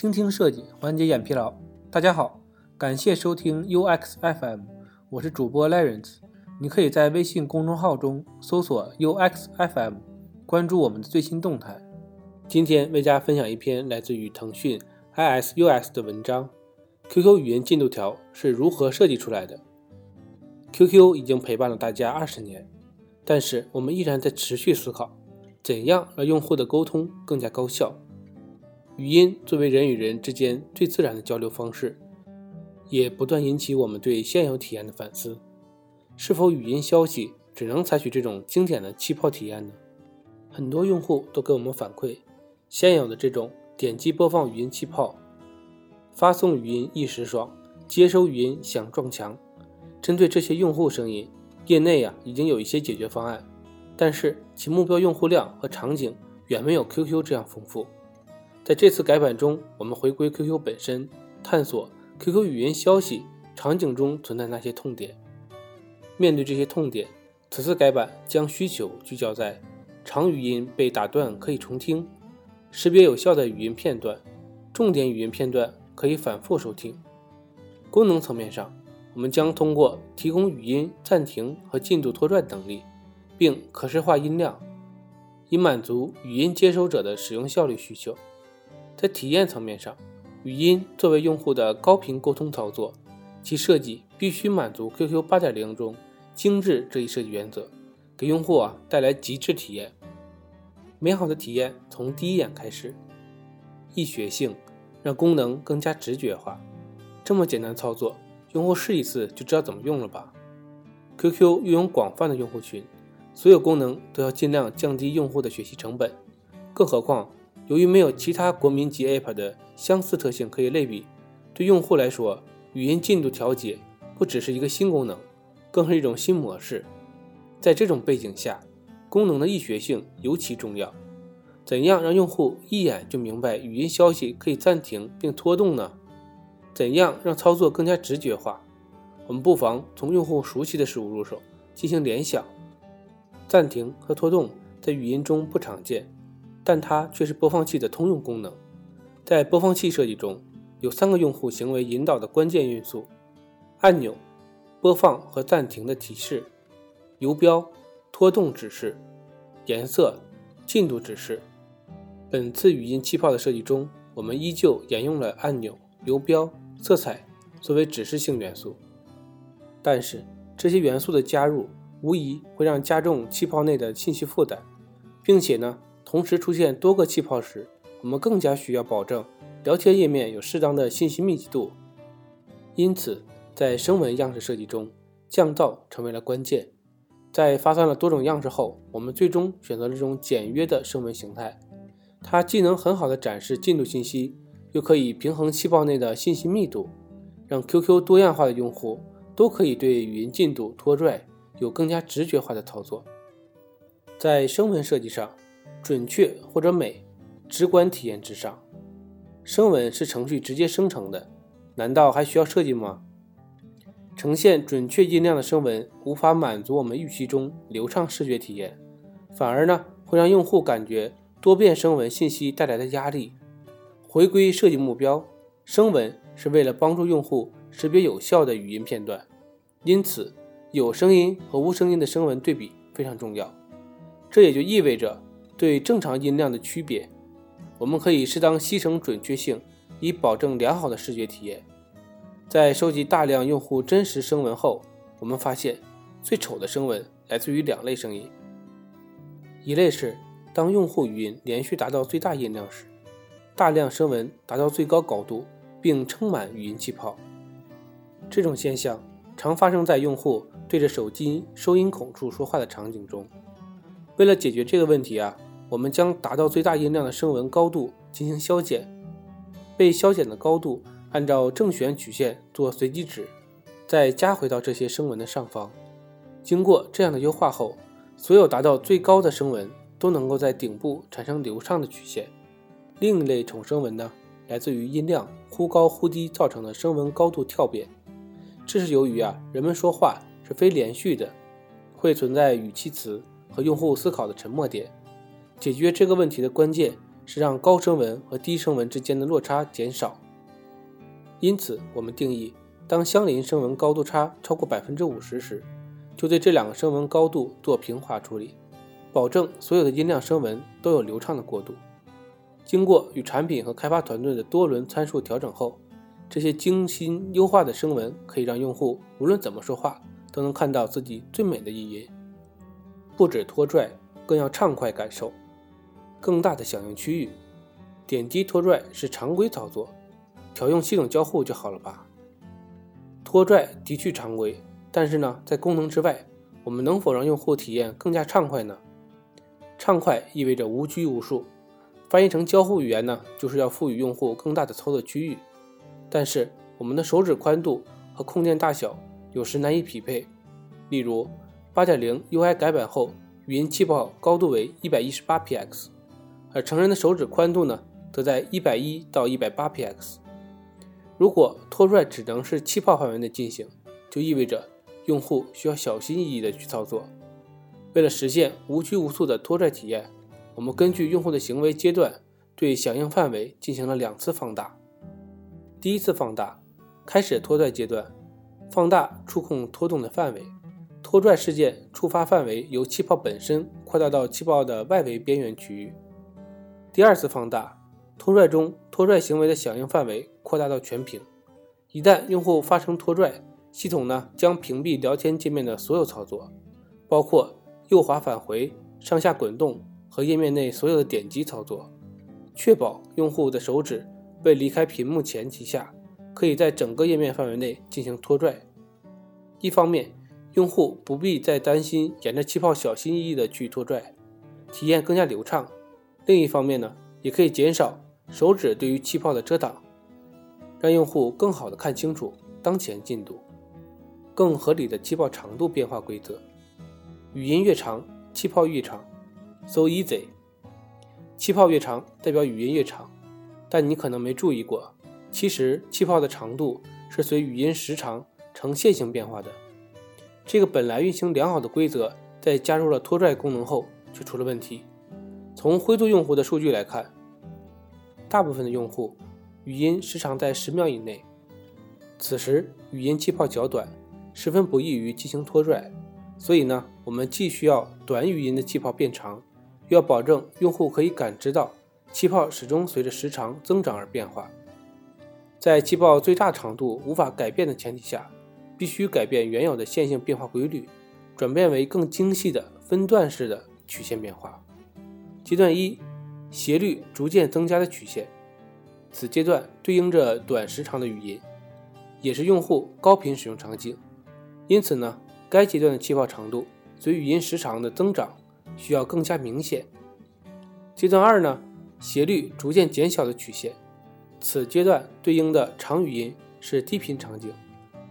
倾听设计，缓解眼疲劳。大家好，感谢收听 UX FM，我是主播 Lawrence。你可以在微信公众号中搜索 UX FM，关注我们的最新动态。今天为大家分享一篇来自于腾讯 ISUS 的文章：QQ 语音进度条是如何设计出来的？QQ 已经陪伴了大家二十年，但是我们依然在持续思考，怎样让用户的沟通更加高效。语音作为人与人之间最自然的交流方式，也不断引起我们对现有体验的反思：是否语音消息只能采取这种经典的气泡体验呢？很多用户都给我们反馈。现有的这种点击播放语音气泡，发送语音一时爽，接收语音想撞墙。针对这些用户声音，业内呀已经有一些解决方案，但是其目标用户量和场景远没有 QQ 这样丰富。在这次改版中，我们回归 QQ 本身，探索 QQ 语音消息场景中存在那些痛点。面对这些痛点，此次改版将需求聚焦在长语音被打断可以重听。识别有效的语音片段，重点语音片段可以反复收听。功能层面上，我们将通过提供语音暂停和进度拖拽能力，并可视化音量，以满足语音接收者的使用效率需求。在体验层面上，语音作为用户的高频沟通操作，其设计必须满足 QQ 8.0中精致这一设计原则，给用户啊带来极致体验。美好的体验从第一眼开始，易学性让功能更加直觉化。这么简单操作，用户试一次就知道怎么用了吧？QQ 拥有广泛的用户群，所有功能都要尽量降低用户的学习成本。更何况，由于没有其他国民级 App 的相似特性可以类比，对用户来说，语音进度调节不只是一个新功能，更是一种新模式。在这种背景下，功能的易学性尤其重要。怎样让用户一眼就明白语音消息可以暂停并拖动呢？怎样让操作更加直觉化？我们不妨从用户熟悉的事物入手进行联想。暂停和拖动在语音中不常见，但它却是播放器的通用功能。在播放器设计中，有三个用户行为引导的关键因素：按钮、播放和暂停的提示、游标。拖动指示、颜色、进度指示。本次语音气泡的设计中，我们依旧沿用了按钮、游标、色彩作为指示性元素。但是，这些元素的加入无疑会让加重气泡内的信息负担，并且呢，同时出现多个气泡时，我们更加需要保证聊天页面有适当的信息密集度。因此，在声纹样式设计中，降噪成为了关键。在发散了多种样式后，我们最终选择了这种简约的声纹形态。它既能很好的展示进度信息，又可以平衡气泡内的信息密度，让 QQ 多样化的用户都可以对语音进度拖拽有更加直觉化的操作。在声纹设计上，准确或者美，直观体验之上。声纹是程序直接生成的，难道还需要设计吗？呈现准确音量的声纹无法满足我们预期中流畅视觉体验，反而呢会让用户感觉多变声纹信息带来的压力。回归设计目标，声纹是为了帮助用户识别有效的语音片段，因此有声音和无声音的声纹对比非常重要。这也就意味着对正常音量的区别，我们可以适当牺牲准确性，以保证良好的视觉体验。在收集大量用户真实声纹后，我们发现最丑的声纹来自于两类声音。一类是当用户语音连续达到最大音量时，大量声纹达到最高高度，并撑满语音气泡。这种现象常发生在用户对着手机收音孔处说话的场景中。为了解决这个问题啊，我们将达到最大音量的声纹高度进行消减，被消减的高度。按照正弦曲线做随机值，再加回到这些声纹的上方。经过这样的优化后，所有达到最高的声纹都能够在顶部产生流畅的曲线。另一类重声纹呢，来自于音量忽高忽低造成的声纹高度跳变。这是由于啊，人们说话是非连续的，会存在语气词和用户思考的沉默点。解决这个问题的关键是让高声纹和低声纹之间的落差减少。因此，我们定义，当相邻声纹高度差超过百分之五十时，就对这两个声纹高度做平滑处理，保证所有的音量声纹都有流畅的过渡。经过与产品和开发团队的多轮参数调整后，这些精心优化的声纹可以让用户无论怎么说话都能看到自己最美的一音。不止拖拽，更要畅快感受。更大的响应区域，点击拖拽是常规操作，调用系统交互就好了吧？拖拽的确常规，但是呢，在功能之外，我们能否让用户体验更加畅快呢？畅快意味着无拘无束。翻译成交互语言呢，就是要赋予用户更大的操作区域，但是我们的手指宽度和空间大小有时难以匹配。例如，8.0 UI 改版后，语音气泡高度为 118px，而成人的手指宽度呢，则在110到 108px。如果拖拽只能是气泡范围内进行，就意味着用户需要小心翼翼地去操作。为了实现无拘无束的拖拽体验。我们根据用户的行为阶段，对响应范围进行了两次放大。第一次放大，开始拖拽阶段，放大触控拖动的范围，拖拽事件触发范围由气泡本身扩大到气泡的外围边缘区域。第二次放大，拖拽中拖拽行为的响应范围扩大到全屏。一旦用户发生拖拽，系统呢将屏蔽聊天界面的所有操作，包括右滑返回、上下滚动。和页面内所有的点击操作，确保用户的手指未离开屏幕前提下，可以在整个页面范围内进行拖拽。一方面，用户不必再担心沿着气泡小心翼翼地去拖拽，体验更加流畅；另一方面呢，也可以减少手指对于气泡的遮挡，让用户更好的看清楚当前进度。更合理的气泡长度变化规则：语音越长，气泡越长。So easy，气泡越长代表语音越长，但你可能没注意过，其实气泡的长度是随语音时长呈线性变化的。这个本来运行良好的规则，在加入了拖拽功能后却出了问题。从灰度用户的数据来看，大部分的用户语音时长在十秒以内，此时语音气泡较短，十分不易于进行拖拽。所以呢，我们既需要短语音的气泡变长。又要保证用户可以感知到气泡始终随着时长增长而变化，在气泡最大长度无法改变的前提下，必须改变原有的线性变化规律，转变为更精细的分段式的曲线变化。阶段一，斜率逐渐增加的曲线，此阶段对应着短时长的语音，也是用户高频使用场景，因此呢，该阶段的气泡长度随语音时长的增长。需要更加明显。阶段二呢，斜率逐渐减小的曲线，此阶段对应的长语音是低频场景，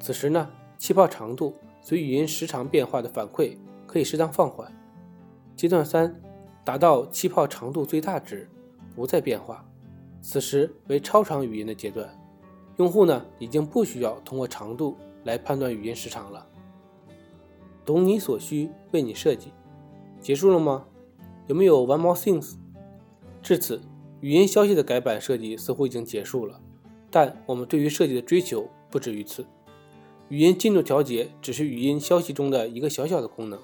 此时呢，气泡长度随语音时长变化的反馈可以适当放缓。阶段三，达到气泡长度最大值，不再变化，此时为超长语音的阶段，用户呢已经不需要通过长度来判断语音时长了。懂你所需，为你设计。结束了吗？有没有 one more things？至此，语音消息的改版设计似乎已经结束了。但我们对于设计的追求不止于此。语音进度调节只是语音消息中的一个小小的功能。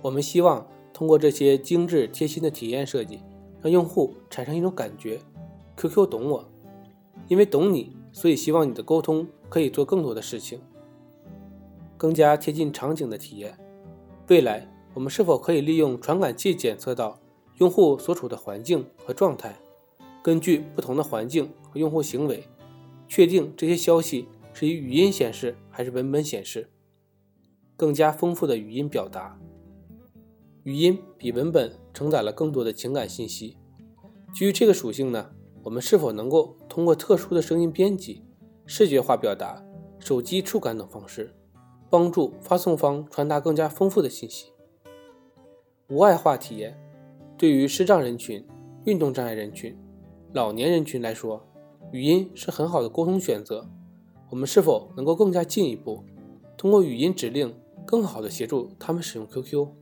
我们希望通过这些精致贴心的体验设计，让用户产生一种感觉：QQ 懂我。因为懂你，所以希望你的沟通可以做更多的事情，更加贴近场景的体验。未来。我们是否可以利用传感器检测到用户所处的环境和状态，根据不同的环境和用户行为，确定这些消息是以语音显示还是文本显示？更加丰富的语音表达，语音比文本承载了更多的情感信息。基于这个属性呢，我们是否能够通过特殊的声音编辑、视觉化表达、手机触感等方式，帮助发送方传达更加丰富的信息？无碍化体验，对于视障人群、运动障碍人群、老年人群来说，语音是很好的沟通选择。我们是否能够更加进一步，通过语音指令，更好的协助他们使用 QQ？